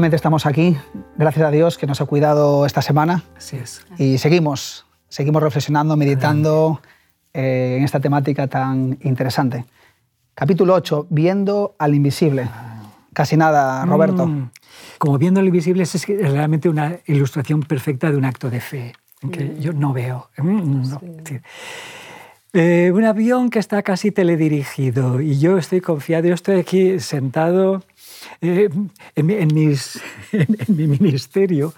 Nuevamente estamos aquí, gracias a Dios que nos ha cuidado esta semana. Así es. Y seguimos, seguimos reflexionando, meditando eh, en esta temática tan interesante. Capítulo 8, Viendo al Invisible. Casi nada, Roberto. Mm. Como viendo al invisible es realmente una ilustración perfecta de un acto de fe, que yo no veo. Mm, no. Sí. Eh, un avión que está casi teledirigido y yo estoy confiado, yo estoy aquí sentado eh, en, en, mis, en, mi ministerio,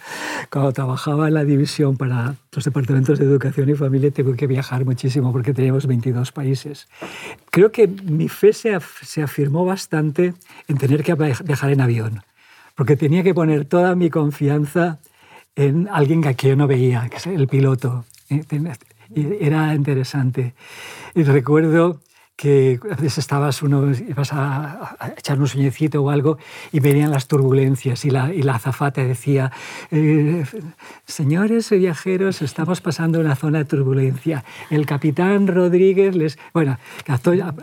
cuando trabajaba en la división para los departamentos de educación y familia, tengo que viajar muchísimo porque teníamos 22 países. Creo que mi fe se, se afirmó bastante en tener que viajar en avión, porque tenía que poner toda mi confianza en alguien que yo no veía, que es el piloto. Eh, era interesante. Y recuerdo que a veces estabas uno, ibas a, a, echar un sueñecito o algo y venían las turbulencias y la, y la azafata decía, eh, señores viajeros, estamos pasando una zona de turbulencia. El capitán Rodríguez les... Bueno,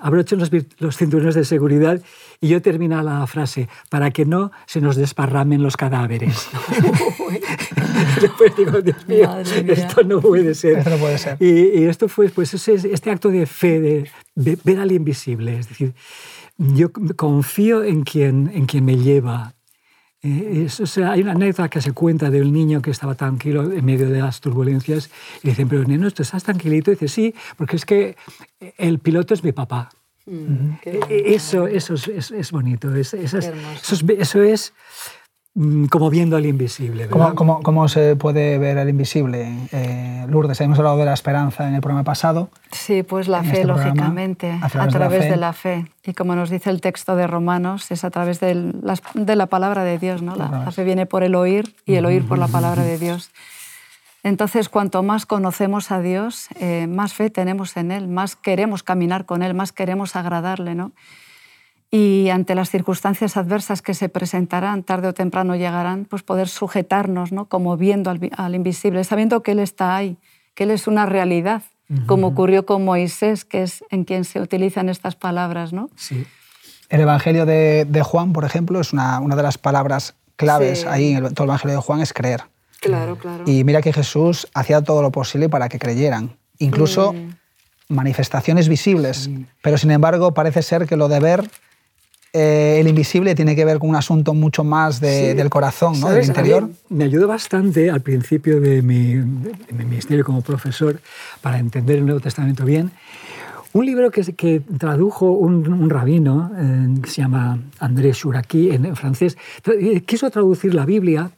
abrocho los, los cinturones de seguridad y yo termino la frase, para que no se nos desparramen los cadáveres. Después digo, Dios mío, esto no puede ser. Esto no puede ser. Y, y esto fue pues, ese, este acto de fe, de ver al invisible. Es decir, yo confío en quien, en quien me lleva. Eh, es, o sea, hay una anécdota que se cuenta de un niño que estaba tranquilo en medio de las turbulencias y dicen, pero neno, ¿tú estás tranquilito? Y dice, sí, porque es que el piloto es mi papá. Mm, eso, eso es, es, es bonito. Es, eso, es, eso es como viendo al invisible. ¿Cómo, cómo, cómo se puede ver al invisible? Eh, Lourdes, hemos hablado de la esperanza en el programa pasado. Sí, pues la fe, este lógicamente, a través, a través de, la fe. de, la fe. Y como nos dice el texto de Romanos, es a través de la, de la palabra de Dios. ¿no? La, la, fe viene por el oír y el oír por la palabra de Dios. Entonces, cuanto más conocemos a Dios, eh, más fe tenemos en Él, más queremos caminar con Él, más queremos agradarle. ¿no? Y ante las circunstancias adversas que se presentarán, tarde o temprano llegarán, pues poder sujetarnos, ¿no? como viendo al, al invisible, sabiendo que Él está ahí, que Él es una realidad, uh -huh. como ocurrió con Moisés, que es en quien se utilizan estas palabras. ¿no? Sí. El Evangelio de, de, Juan, por ejemplo, es una, una de las palabras claves sí. ahí en el, todo el Evangelio de Juan, es creer. Claro, claro. Y mira que Jesús hacía todo lo posible para que creyeran, incluso mm. manifestaciones visibles, mm. pero sin embargo parece ser que lo de ver eh, el invisible tiene que ver con un asunto mucho más de, sí. del corazón, ¿no? del interior. Me ayudó bastante al principio de mi, de mi, ministerio como profesor para entender el Nuevo Testamento bien. Un libro que, que tradujo un, un rabino eh, que se llama André Chouraqui en, en francés, tra eh, quiso traducir la Biblia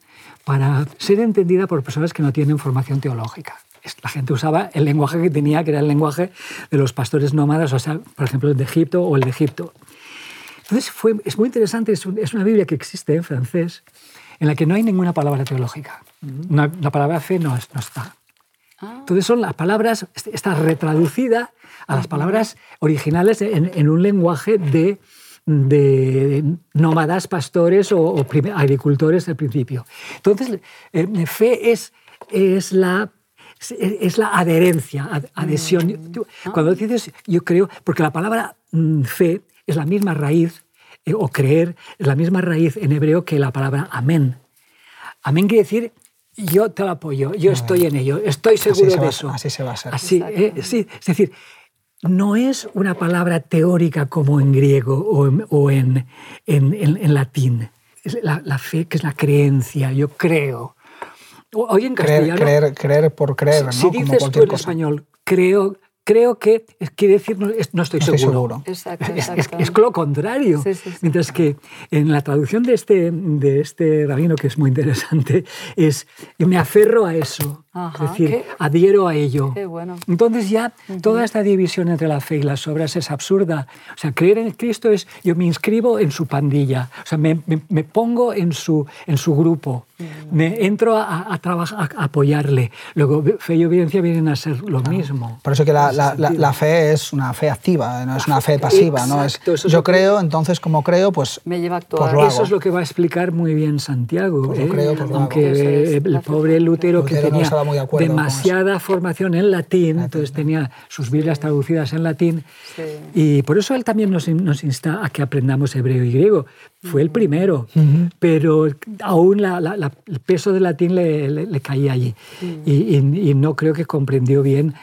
para ser entendida por personas que no tienen formación teológica la gente usaba el lenguaje que tenía, que era el lenguaje de los pastores nómadas, o sea, por ejemplo, el de Egipto o el de Egipto. Entonces fue, es muy interesante, es, un, es, una Biblia que existe en francés, en la que no hay ninguna palabra teológica. Una, la palabra fe no, no está. Entonces son las palabras, está retraducida a las palabras originales en, en un lenguaje de, de nómadas, pastores o, o agricultores del principio. Entonces, eh, fe es, es la es la adherencia, adhesión. Mm. Cuando dices yo creo, porque la palabra mm, fe es la misma raíz, eh, o creer, es la misma raíz en hebreo que la palabra amén. Amén quiere decir yo te lo apoyo, yo estoy en ello, estoy seguro de eso. Así se va a ser. Así, eh, sí, es decir, no es una palabra teórica como en griego o en, o en, en, en latín. Es la, la, fe, que es la creencia, yo creo. Hoy en creer, castellano... Creer, creer por creer, si, ¿no? Si dices como tú en cosa. español, creo, creo que quiere decir no, no estoy, estoy seguro. seguro. Exacto, es, es, es, lo contrario. Sí, sí, sí. Mientras que en la traducción de este, de este rabino, que es muy interesante, es yo me aferro a eso. Ajá, es decir, qué, adhiero a ello. Qué bueno. Entonces ya uh -huh. toda esta división entre la fe y las obras es absurda. O sea, creer en Cristo es yo me inscribo en su pandilla, o sea, me, me, me pongo en su, en su grupo, uh -huh. me entro a, a, trabajar, a apoyarle. Luego, fe y obediencia vienen a ser lo claro. mismo. Por eso que la, la, la, la, fe es una fe activa, no es una fe pasiva. Exacto, ¿no? Es, yo creo, entonces como creo, pues, me lleva a actuar. Pues eso es lo que va a explicar muy bien Santiago. Pues ¿eh? creo, pues Aunque el pobre Lutero, Lutero que tenía estaba muy de acuerdo. Demasiada formación en latín, entonces tenía sus Biblias traducidas en latín. Y por eso él también nos, nos, insta a que aprendamos hebreo y griego. Fue el primero, pero aún el peso del latín le, caía allí. y, y no creo que comprendió bien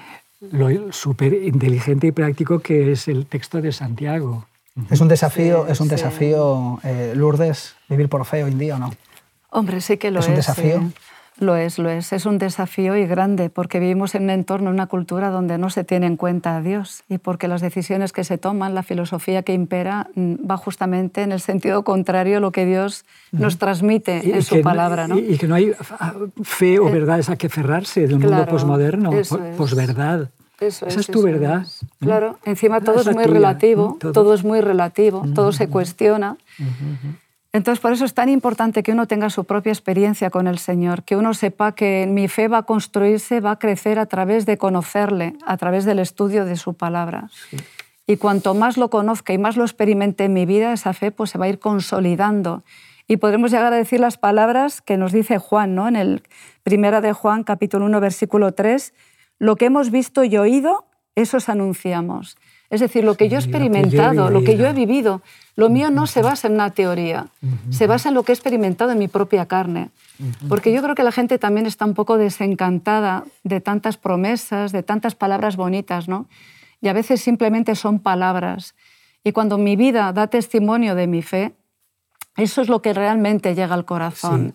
lo súper inteligente y práctico que es el texto de Santiago. Es un desafío, es un desafío eh, Lourdes, vivir por fe hoy en día, ¿o no? Hombre, sí que lo es. ¿Es un desafío? Lo es, lo es. Es un desafío y grande porque vivimos en un entorno, en una cultura donde no se tiene en cuenta a Dios y porque las decisiones que se toman, la filosofía que impera, mm, va justamente en el sentido contrario a lo que Dios nos transmite en su palabra. ¿no? Y, que no hay fe o eh, verdades a que cerrarse de un mundo posmoderno, posverdad. Esa es tu verdad. Claro, encima todo es muy relativo, todo. es muy relativo, todo se cuestiona. Entonces, por eso es tan importante que uno tenga su propia experiencia con el Señor, que uno sepa que mi fe va a construirse, va a crecer a través de conocerle, a través del estudio de su palabra. Y cuanto más lo conozca y más lo experimente en mi vida, esa fe pues, se va a ir consolidando. Y podremos llegar a decir las palabras que nos dice Juan, ¿no? en el primera de Juan, capítulo 1, versículo 3, lo que hemos visto y oído, eso os anunciamos. Es decir, lo que yo he experimentado, lo que yo he vivido, lo mío no se basa en una teoría, se basa en lo que he experimentado en mi propia carne. Porque yo creo que la gente también está un poco desencantada de tantas promesas, de tantas palabras bonitas, ¿no? Y a veces simplemente son palabras. Y cuando mi vida da testimonio de mi fe, eso es lo que realmente llega al corazón.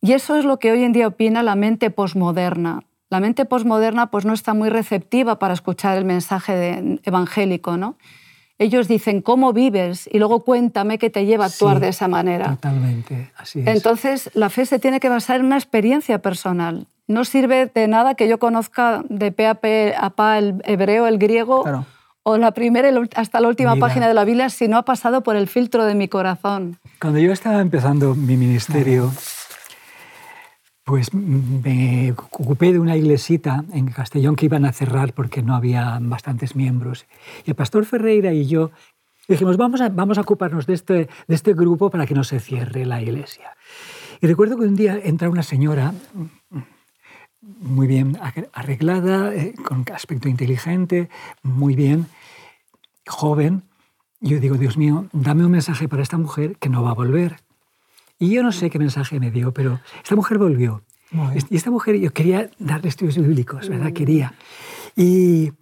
Y eso es lo que hoy en día opina la mente posmoderna. La mente posmoderna pues, no está muy receptiva para escuchar el mensaje evangélico. ¿no? Ellos dicen, ¿cómo vives? Y luego cuéntame qué te lleva a actuar de esa manera. Totalmente, así es. Entonces, la fe se tiene que basar en una experiencia personal. No sirve de nada que yo conozca de pe a, pe a pa el hebreo, el griego, o la primera hasta la última página de la Biblia si no ha pasado por el filtro de mi corazón. Cuando yo estaba empezando mi ministerio, pues me ocupé de una iglesita en Castellón que iban a cerrar porque no había bastantes miembros. Y el pastor Ferreira y yo dijimos, vamos a, vamos a ocuparnos de este, de este grupo para que no se cierre la iglesia. Y recuerdo que un día entra una señora muy bien arreglada, eh, con aspecto inteligente, muy bien, joven. Yo digo, Dios mío, dame un mensaje para esta mujer que no va a volver. Y yo no sé qué mensaje me dio, pero esta mujer volvió. Y esta mujer, yo quería darle estudios bíblicos, ¿verdad? Mm. Quería. Y,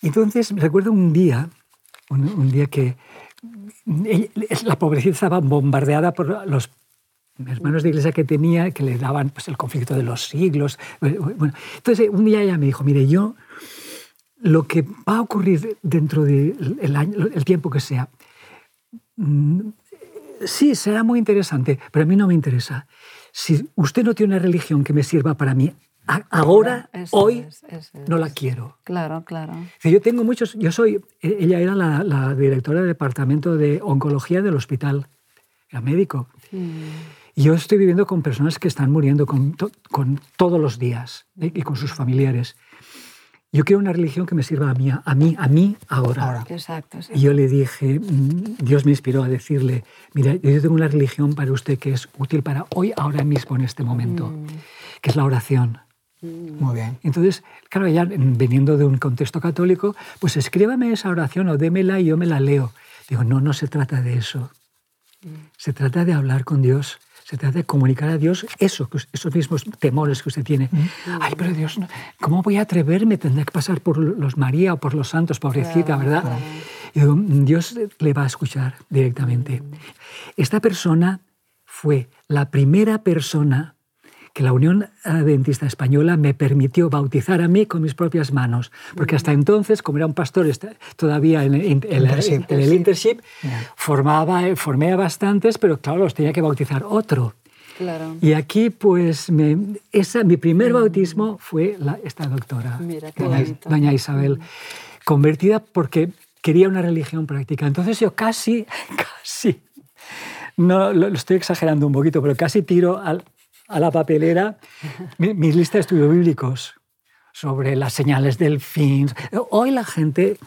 entonces recuerdo un día, un, día que la pobrecita estaba bombardeada por los hermanos de iglesia que tenía, que le daban pues, el conflicto de los siglos. Bueno, entonces un día ella me dijo, mire, yo lo que va a ocurrir dentro del el tiempo que sea, mm, sí, será muy interesante, pero a mí no me interesa. Si usted no tiene una religión que me sirva para mí, ahora, hoy, no la quiero. Claro, claro. Si yo tengo muchos, yo soy, e, ella era la, directora del departamento de oncología del hospital, era médico. Y yo estoy viviendo con personas que están muriendo con, con todos los días ¿eh? y con sus familiares. Yo quiero una religión que me sirva a mí, a mí, a mí ahora. Exacto, Y yo le dije, mm, Dios me inspiró a decirle, mira, yo tengo una religión para usted que es útil para hoy, ahora mismo, en este momento, mm. que es la oración. Mm. Muy bien. Entonces, claro, ya veniendo de un contexto católico, pues escríbame esa oración o démela y yo me la leo. Digo, no, no se trata de eso. Se trata de hablar con Dios se trata de comunicar a Dios eso, esos mismos temores que usted tiene. Mm. Ay, pero Dios, ¿cómo voy a atreverme? Tendré que pasar por los María o por los santos, pobrecita, ¿verdad? Y Dios le va a escuchar directamente. Mm. Esta persona fue la primera persona que la Unión Adventista Española me permitió bautizar a mí con mis propias manos, porque hasta entonces, como era un pastor todavía en, el internship, formaba, formé a bastantes, pero claro, los tenía que bautizar otro. Y aquí, pues, esa, mi primer mm. bautismo fue esta doctora, doña, Isabel, convertida porque quería una religión práctica. Entonces yo casi, casi, no lo estoy exagerando un poquito, pero casi tiro al, a la papelera mis listas de estudios bíblicos sobre las señales del fin. Hoy la gente,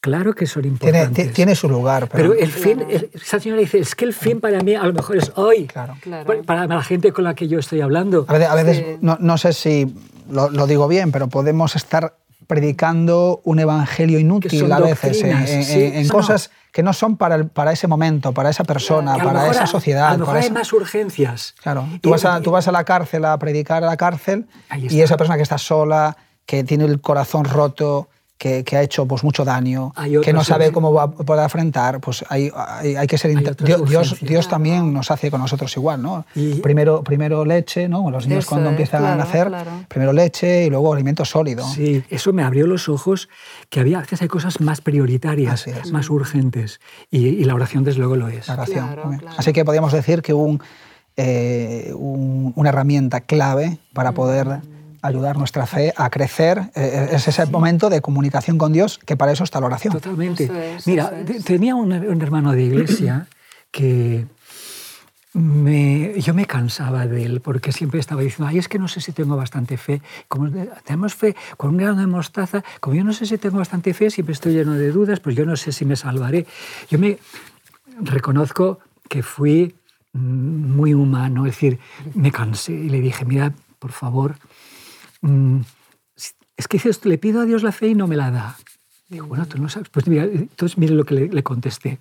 claro que son importantes. Tiene, su lugar. Pero, el fin, esa señora dice, es que el fin para mí a lo mejor es hoy. Claro. Para, la gente con la que yo estoy hablando. A veces, no, no, sé si lo, digo bien, pero podemos estar predicando un evangelio inútil a veces en, cosas que no son para, para ese momento, para esa persona, para esa sociedad. A lo mejor hay más urgencias. Claro, tú vas, a, tú vas a la cárcel a predicar a la cárcel y esa persona que está sola, que tiene el corazón roto, que, ha hecho pues, mucho daño, que no sabe cómo va a poder afrontar, pues hay, hay, que ser... Dios, Dios, también nos hace con nosotros igual, ¿no? primero, primero leche, ¿no? Los niños cuando empiezan a nacer, primero leche y luego alimento sólido. Sí, eso me abrió los ojos, que había, a veces hay cosas más prioritarias, más urgentes, y, la oración desde luego lo es. La oración. Así que podríamos decir que un, eh, una herramienta clave para poder ayudar nuestra fe a crecer. Eh, es ese momento de comunicación con Dios, que para eso está la oración. Totalmente. Mira, tenía un, hermano de iglesia que me, yo me cansaba de él porque siempre estaba diciendo, ay, es que no sé si tengo bastante fe. Como tenemos fe con un grano de mostaza, como yo no sé si tengo bastante fe, siempre estoy lleno de dudas, pues yo no sé si me salvaré. Yo me reconozco que fui mm, muy humano, es decir, me cansé y le dije, mira, por favor, Mm, es que dices, le pido a Dios la fe y no me la da. Digo, bueno, tú no sabes. Pues mira, entonces mire lo que le, contesté.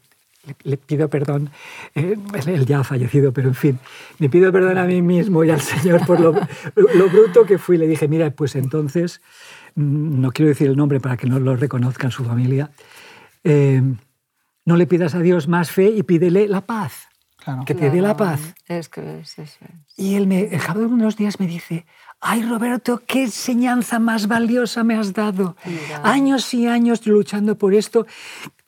Le, pido perdón, eh, él ya ha fallecido, pero en fin, me pido perdón a mí mismo y al Señor por lo, lo bruto que fui. Le dije, mira, pues entonces, mm, no quiero decir el nombre para que no lo reconozcan su familia, eh, no le pidas a Dios más fe y pídele la paz. Que te dé la paz. Es que es eso. Y él, me, al cabo de unos días, me dice, ay Roberto, qué enseñanza más valiosa me has dado. Años y años luchando por esto.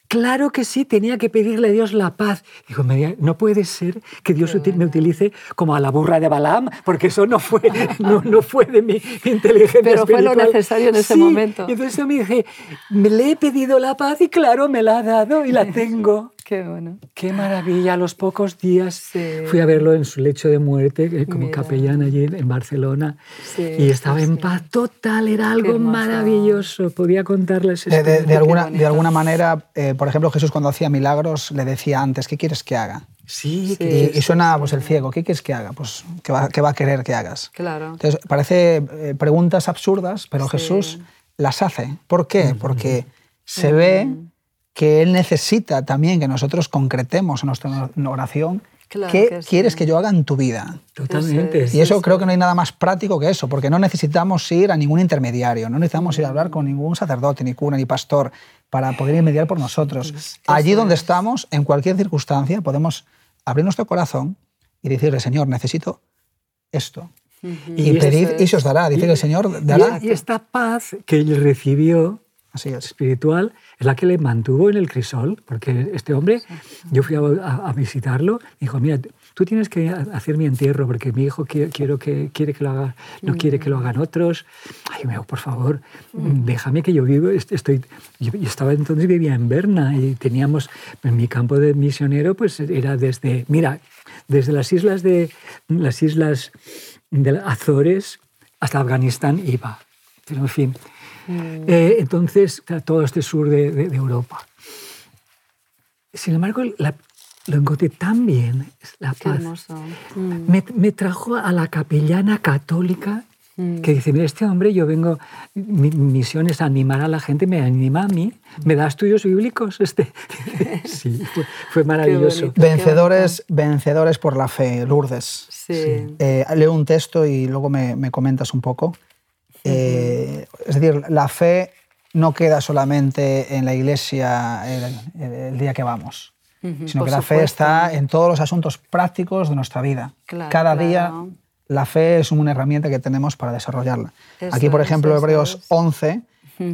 Claro que sí, tenía que pedirle a Dios la paz. Digo, no puede ser que Dios me utilice como a la burra de Balaam, porque eso no fue, no, fue de mi inteligencia Pero fue lo necesario en ese momento. Y entonces yo me dije, me le he pedido la paz y claro, me la ha dado y la tengo. Qué bueno. Qué maravilla. A los pocos días fui a verlo en su lecho de muerte, eh, como capellán allí en Barcelona. y estaba en paz total. Era algo maravilloso. Podía contarles de, de, alguna, de alguna manera, eh, por ejemplo, Jesús cuando hacía milagros le decía antes, ¿qué quieres que haga? Sí, y, suena pues, el ciego, ¿qué quieres que haga? Pues, ¿qué va, qué va a querer que hagas? Claro. Entonces, parece eh, preguntas absurdas, pero Jesús las hace. ¿Por qué? Porque se ve que Él necesita también que nosotros concretemos en nuestra oración ¿Qué quieres que yo haga en tu vida? Totalmente. y eso creo que no hay nada más práctico que eso, porque no necesitamos ir a ningún intermediario, no necesitamos ir a hablar con ningún sacerdote, ni cura, ni pastor, para poder mediar por nosotros. Allí donde estamos, en cualquier circunstancia, podemos abrir nuestro corazón y decirle, Señor, necesito esto. Y, pedir y se os dará. Dice que el Señor dará. Y esta paz que él recibió Así es. espiritual es la que le mantuvo en el crisol, porque este hombre, yo fui a, visitarlo, dijo, mira, tú tienes que hacer mi entierro porque mi hijo quiero que, quiere que lo haga, no quiere que lo hagan otros. Ay, me por favor, déjame que yo vivo. Estoy, yo, estaba entonces, vivía en Berna y teníamos, en mi campo de misionero, pues era desde, mira, desde las islas de, las islas de Azores hasta Afganistán iba. Pero en fin, Mm. Eh, entonces, todo este sur de, Europa. Sin embargo, lo encontré tan bien, la paz. Mm. Me, trajo a la capellana católica mm. que dice, mira, este hombre, yo vengo, mi misión es animar a la gente, me anima a mí, me da estudios bíblicos. Este. sí, fue, maravilloso. Vencedores, vencedores por la fe, Lourdes. Sí. Eh, leo un texto y luego me, me comentas un poco. Eh, es decir, la fe no queda solamente en la iglesia el, día que vamos, sino que la fe está en todos los asuntos prácticos de nuestra vida. Cada día la fe es una herramienta que tenemos para desarrollarla. Aquí, por ejemplo, Hebreos 11,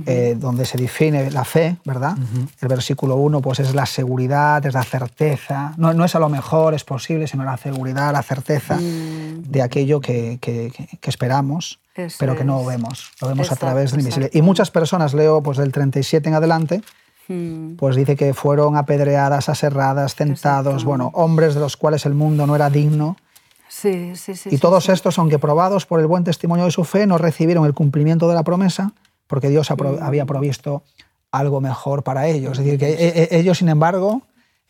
eh, donde se define la fe, ¿verdad? El versículo 1 pues es la seguridad, es la certeza. No, no, es a lo mejor, es posible, sino la seguridad, la certeza mm. de aquello que, que, que esperamos pero que no vemos, lo vemos a través del invisible. Y muchas personas, leo pues del 37 en adelante, hmm. pues dice que fueron apedreadas, aserradas, tentados, bueno, hombres de los cuales el mundo no era digno. Sí, sí, sí, y todos estos, aunque probados por el buen testimonio de su fe, no recibieron el cumplimiento de la promesa porque Dios había provisto algo mejor para ellos. Es decir, que e, e, ellos, sin embargo,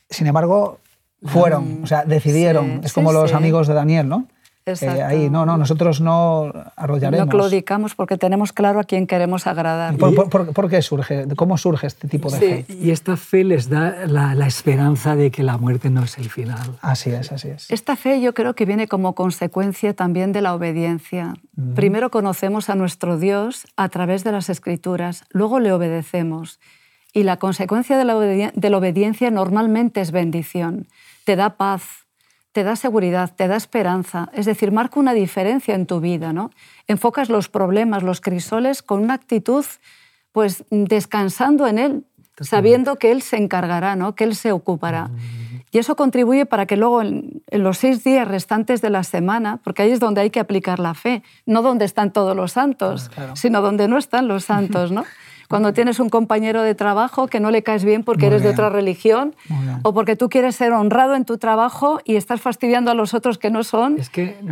sin embargo fueron, hmm. o sea, decidieron. es como los amigos de Daniel, ¿no? Eh, ahí, no, no, nosotros no arrollaremos. No claudicamos porque tenemos claro a quién queremos agradar. ¿Por, qué surge? ¿Cómo surge este tipo de fe? Y esta fe les da la, esperanza de que la muerte no es el final. Así es, así es. Esta fe yo creo que viene como consecuencia también de la obediencia. Primero conocemos a nuestro Dios a través de las escrituras, luego le obedecemos. Y la consecuencia de la, de la obediencia normalmente es bendición. Te da paz, te da seguridad, te da esperanza, es decir, marca una diferencia en tu vida, ¿no? Enfocas los problemas, los crisoles con una actitud pues descansando en él, sabiendo que él se encargará, ¿no? Que él se ocupará. Y eso contribuye para que luego en, los seis días restantes de la semana, porque ahí es donde hay que aplicar la fe, no donde están todos los santos, ah, sino donde no están los santos, ¿no? Cuando tienes un compañero de trabajo que no le caes bien porque eres de otra religión o porque tú quieres ser honrado en tu trabajo y estás fastidiando a los otros que no son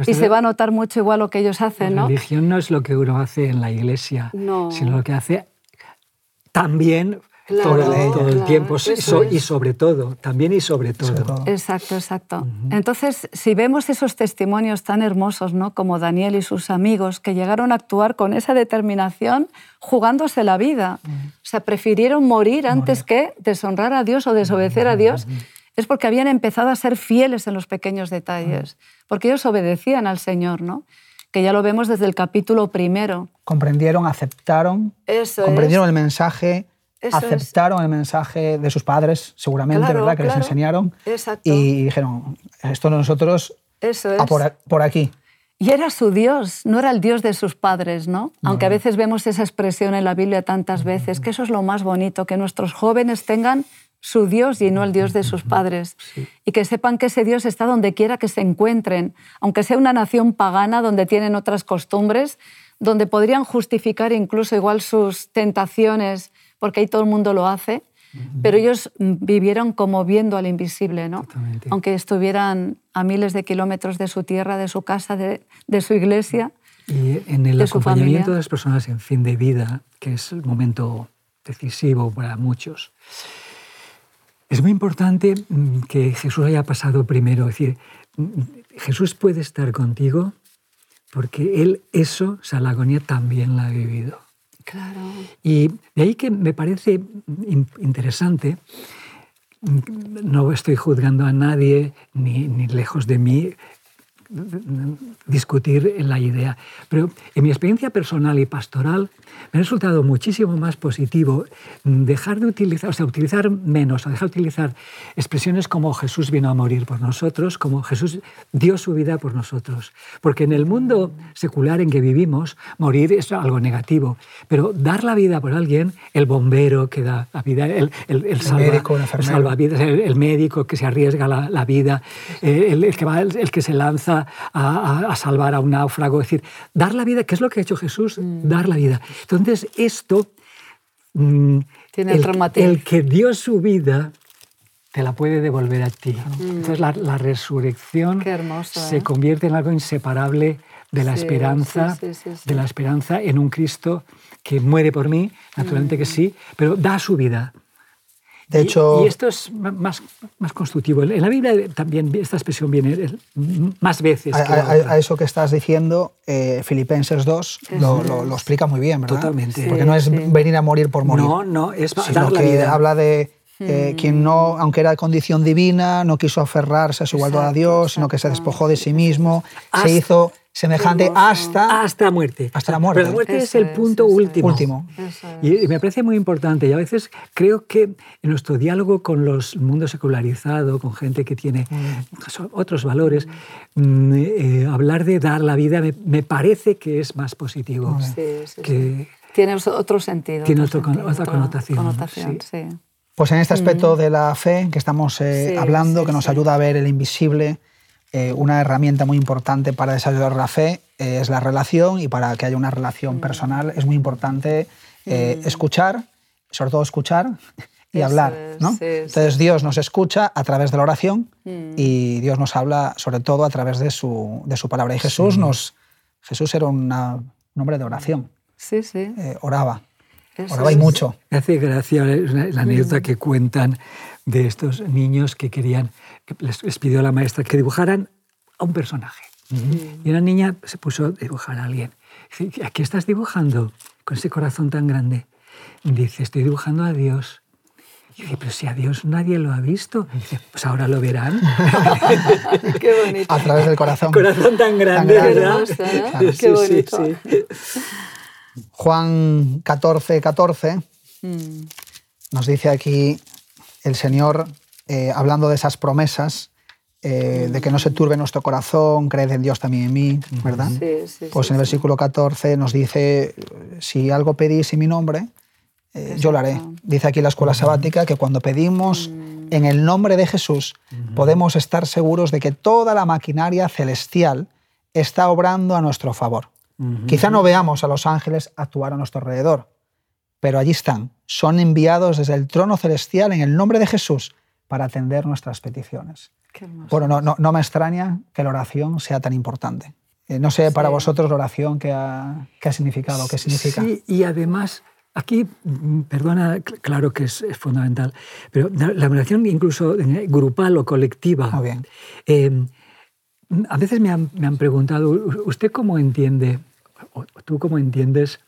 y se va a notar mucho igual lo que ellos hacen. La religión no es lo que uno hace en la iglesia, sino lo que hace también todo, el tiempo y sobre todo, también y sobre todo. Exacto, exacto. Entonces, si vemos esos testimonios tan hermosos, ¿no? como Daniel y sus amigos, que llegaron a actuar con esa determinación jugándose la vida, o sea, prefirieron morir antes que deshonrar a Dios o desobedecer a Dios, es porque habían empezado a ser fieles en los pequeños detalles, porque ellos obedecían al Señor, ¿no? que ya lo vemos desde el capítulo primero. Comprendieron, aceptaron, comprendieron el mensaje, aceptaron el mensaje de sus padres, seguramente, ¿verdad? Que les enseñaron. Y dijeron, esto nosotros Eso es. por, aquí. Y era su Dios, no era el Dios de sus padres, ¿no? Aunque a veces vemos esa expresión en la Biblia tantas veces, que eso es lo más bonito, que nuestros jóvenes tengan su Dios y no el Dios de sus padres. Y que sepan que ese Dios está donde quiera que se encuentren, aunque sea una nación pagana donde tienen otras costumbres, donde podrían justificar incluso igual sus tentaciones porque ahí todo el mundo lo hace, pero ellos vivieron como viendo al invisible, ¿no? Aunque estuvieran a miles de kilómetros de su tierra, de su casa, de, su iglesia. Y en el acompañamiento de las personas en fin de vida, que es el momento decisivo para muchos, es muy importante mm, que Jesús haya pasado primero. Es decir, mm, Jesús puede estar contigo porque Él eso, esa agonía, también la ha vivido. Claro. Y de ahí que me parece interesante, no estoy juzgando a nadie, ni, ni lejos de mí, discutir la idea. Pero en mi experiencia personal y pastoral me ha resultado muchísimo más positivo dejar de utilizar, o sea, utilizar menos, o dejar de utilizar expresiones como Jesús vino a morir por nosotros, como Jesús dio su vida por nosotros. Porque en el mundo secular en que vivimos, morir es algo negativo. Pero dar la vida por alguien, el bombero que da la vida, el, el, el, médico, el, médico que se arriesga la, vida, eh, el, que va, el que se lanza a, salvar a un náufrago. Es decir, dar la vida, ¿qué es lo que ha hecho Jesús? Mm. Dar la vida. Entonces, esto, mm, Tiene el, el, que dio su vida, te la puede devolver a ti. Mm. Entonces, la, resurrección se ¿eh? convierte en algo inseparable de la esperanza, de la esperanza en un Cristo que muere por mí, naturalmente que sí, pero da su vida. De hecho, y, esto es más, más constructivo. En la Biblia también esta expresión viene más veces. A, eso que estás diciendo, eh, Filipenses 2 lo, lo, explica muy bien, ¿verdad? Totalmente. Porque no es venir a morir por morir. No, no, es sino dar que habla de eh, mm. quien no, aunque era de condición divina, no quiso aferrarse a su igualdad a Dios, sino que se despojó de sí mismo, se hizo semejante hasta, hasta muerte. Hasta la muerte. Pero la muerte es, el punto último. último. Y, me parece muy importante. Y a veces creo que en nuestro diálogo con los mundos secularizado, con gente que tiene mm. otros valores, mm, eh, hablar de dar la vida me, parece que es más positivo. que, tiene otro sentido. Tiene otra connotación. connotación sí. Pues en este aspecto de la fe que estamos eh, hablando, que nos ayuda a ver el invisible, eh, una herramienta muy importante para desarrollar la fe eh, es la relación y para que haya una relación mm. personal es muy importante eh, mm. escuchar, sobre todo escuchar y hablar. ¿no? Entonces Dios nos escucha a través de la oración mm. y Dios nos habla sobre todo a través de su, de su palabra. Y Jesús, nos, Jesús era un hombre de oración. Sí, sí. oraba. Oraba y mucho. Me hace gracia la anécdota que cuentan de estos niños que querían, les, pidió a la maestra que dibujaran a un personaje. Y una niña se puso a dibujar a alguien. Dice, ¿a qué estás dibujando con ese corazón tan grande? Dice, estoy dibujando a Dios. Y dice, pero si a Dios nadie lo ha visto. dice, pues ahora lo verán. Qué bonito. A través del corazón. Corazón tan grande, ¿verdad? Qué bonito. Juan 14, 14 mm. nos dice aquí el Señor, eh, hablando de esas promesas, eh, de que no se turbe nuestro corazón, creed en Dios también en mí, ¿verdad? Sí, sí, pues en el versículo 14 nos dice, si algo pedís en mi nombre, eh, yo lo haré. Dice aquí la escuela sabática que cuando pedimos mm. en el nombre de Jesús, podemos estar seguros de que toda la maquinaria celestial está obrando a nuestro favor. Quizá no veamos a los ángeles actuar a nuestro alrededor, pero allí están. Son enviados desde el trono celestial en el nombre de Jesús para atender nuestras peticiones. Bueno, no, no, me extraña que la oración sea tan importante. Eh, no sé para vosotros la oración qué ha, qué ha significado, qué significa. Sí, y además, aquí, mm, perdona, claro que es, fundamental, pero la oración incluso grupal o colectiva. Muy bien. Eh, a veces me han, me han, preguntado, ¿usted cómo entiende, o tú cómo entiendes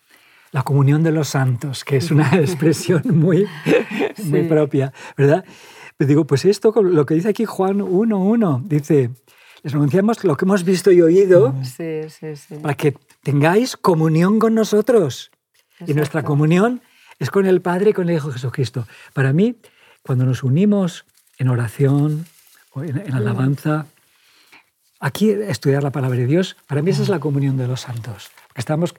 la comunión de los santos, que es una expresión muy, muy propia, ¿verdad? Les digo, pues esto, lo que dice aquí Juan 1.1, dice, les anunciamos lo que hemos visto y oído para que tengáis comunión con nosotros. Y nuestra comunión es con el Padre y con el Hijo Jesucristo. Para mí, cuando nos unimos en oración o en, alabanza, aquí estudiar la palabra de Dios, para mí esa es la comunión de los santos. Estamos,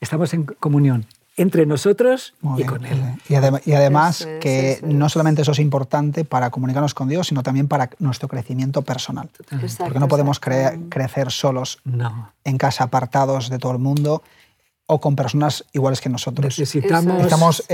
estamos en comunión entre nosotros y con Él. Y, además que no solamente eso es importante para comunicarnos con Dios, sino también para nuestro crecimiento personal. Porque no podemos crecer solos en casa, apartados de todo el mundo o con personas iguales que nosotros. Necesitamos, Estamos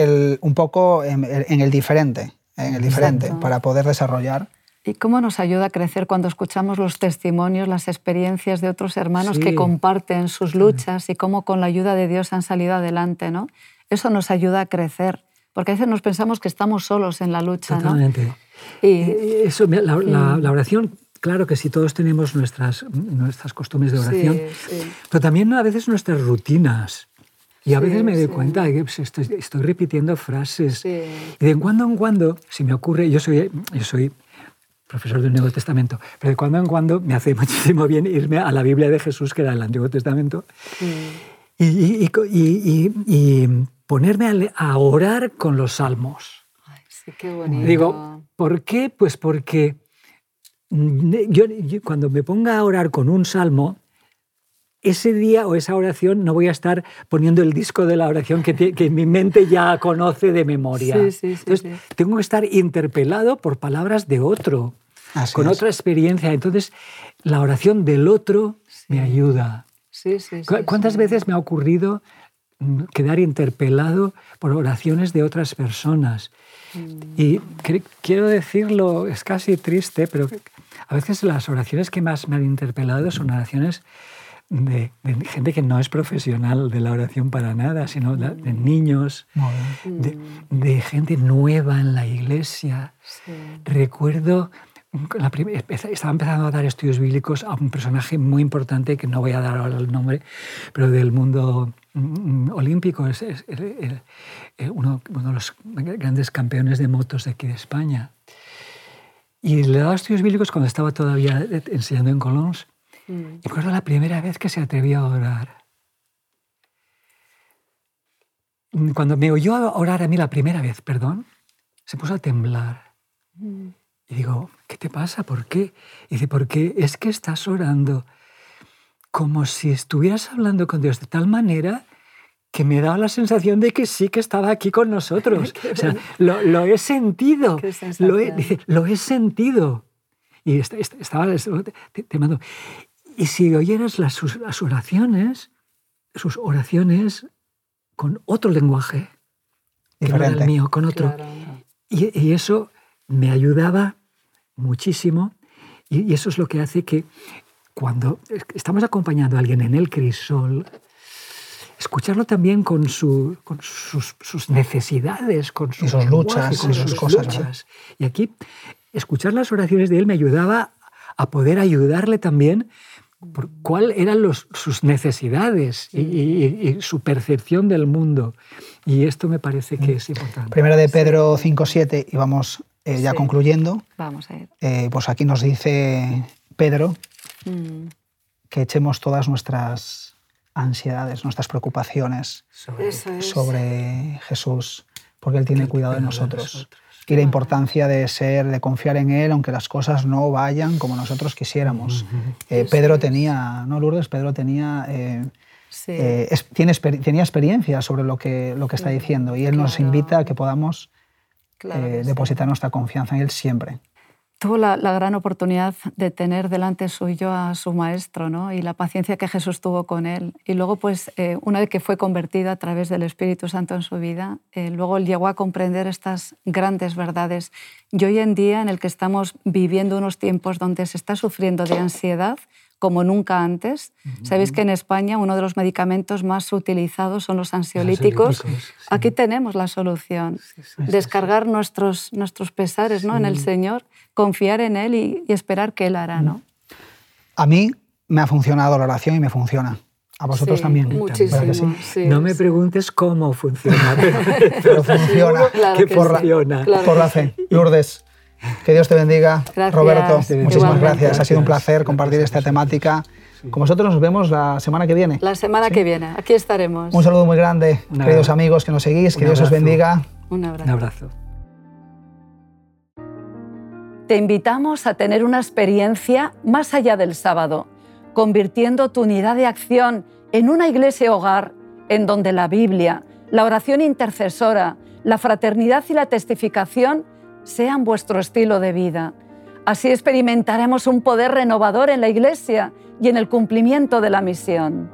un poco en, el diferente, en el diferente para poder desarrollar ¿Y cómo nos ayuda a crecer cuando escuchamos los testimonios, las experiencias de otros hermanos que comparten sus luchas y cómo con la ayuda de Dios han salido adelante? ¿no? Eso nos ayuda a crecer, porque a veces nos pensamos que estamos solos en la lucha. Totalmente. Y, Eso, la, oración, claro que sí, todos tenemos nuestras, nuestras costumbres de oración, pero también a veces nuestras rutinas. Y a veces me doy cuenta de que pues, estoy, estoy, repitiendo frases. Y de en cuando en cuando, si me ocurre, yo soy, yo soy profesor del Nuevo Testamento, pero de cuando en cuando me hace muchísimo bien irme a la Biblia de Jesús, que era el Antiguo Testamento, y, ponerme a, orar con los salmos. Ay, sí, qué bonito. Digo, ¿por qué? Pues porque yo, cuando me ponga a orar con un salmo, ese día o esa oración no voy a estar poniendo el disco de la oración que, que mi mente ya conoce de memoria. Entonces, tengo que estar interpelado por palabras de otro con otra experiencia. Entonces, la oración del otro me ayuda. ¿Cuántas veces me ha ocurrido mm, quedar interpelado por oraciones de otras personas? Mm. Y quiero decirlo, es casi triste, pero a veces las oraciones que más me han interpelado son oraciones de, gente que no es profesional de la oración para nada, sino de, niños, de, de, gente nueva en la iglesia. Recuerdo estaba empezando a dar estudios bíblicos a un personaje muy importante, que no voy a dar ahora el nombre, pero del mundo mm, olímpico, es, uno, de los grandes campeones de motos de aquí de España. Y le daba estudios bíblicos cuando estaba todavía enseñando en Colón. Mm. Y recuerdo la primera vez que se atrevió a orar. Cuando me oyó orar a mí la primera vez, perdón, se puso a temblar. Mm. Y digo, ¿qué te pasa? ¿Por qué? Y dice, porque es que estás orando como si estuvieras hablando con Dios de tal manera que me da la sensación de que sí que estaba aquí con nosotros. o sea, lo, he sentido. Lo he, dice, lo he sentido. Y estaba te, mando. Y si oyeras las, sus oraciones, sus oraciones con otro lenguaje, que no era el mío, con otro. Y, y, eso me ayudaba muchísimo y, eso es lo que hace que cuando estamos acompañando a alguien en el crisol, escucharlo también con, su, con sus, sus, necesidades, con sus, luchas, con sus, cosas. Y aquí, escuchar las oraciones de él me ayudaba a poder ayudarle también cuáles eran sus necesidades y, su percepción del mundo. Y esto me parece que es importante. Primero de Pedro 5.7 y vamos eh, ya concluyendo. Vamos a ir. Eh, pues aquí nos dice Pedro mm. que echemos todas nuestras ansiedades, nuestras preocupaciones sobre, Jesús, porque Él tiene cuidado de nosotros y la importancia de ser, de confiar en Él, aunque las cosas no vayan como nosotros quisiéramos. Eh, Pedro tenía, ¿no, Lourdes? Pedro tenía, eh, eh, tiene, tenía experiencia sobre lo que, lo que está diciendo y Él nos invita a que podamos depositar nuestra confianza en Él siempre tuvo la, gran oportunidad de tener delante suyo a su maestro ¿no? y la paciencia que Jesús tuvo con él. Y luego, pues, eh, una vez que fue convertido a través del Espíritu Santo en su vida, eh, luego llegó a comprender estas grandes verdades. Y hoy en día, en el que estamos viviendo unos tiempos donde se está sufriendo de ansiedad, como nunca antes. Sabéis que en España uno de los medicamentos más utilizados son los ansiolíticos. Aquí tenemos la solución. Descargar nuestros, nuestros pesares ¿no? en el Señor, confiar en Él y, esperar que Él hará. ¿no? A mí me ha funcionado la oración y me funciona. A vosotros también. Muchísimo. no me preguntes cómo funciona, pero, funciona. por, La, por la fe. Lourdes, que Dios te bendiga. Roberto, muchísimas gracias. Ha sido un placer compartir esta temática. Con vosotros nos vemos la semana que viene. La semana que viene, aquí estaremos. Un saludo muy grande, queridos amigos que nos seguís, que Dios os bendiga. Un abrazo. Un abrazo. Te invitamos a tener una experiencia más allá del sábado, convirtiendo tu unidad de acción en una iglesia hogar en donde la Biblia, la oración intercesora, la fraternidad y la testificación sean vuestro estilo de vida. Así experimentaremos un poder renovador en la Iglesia y en el cumplimiento de la misión.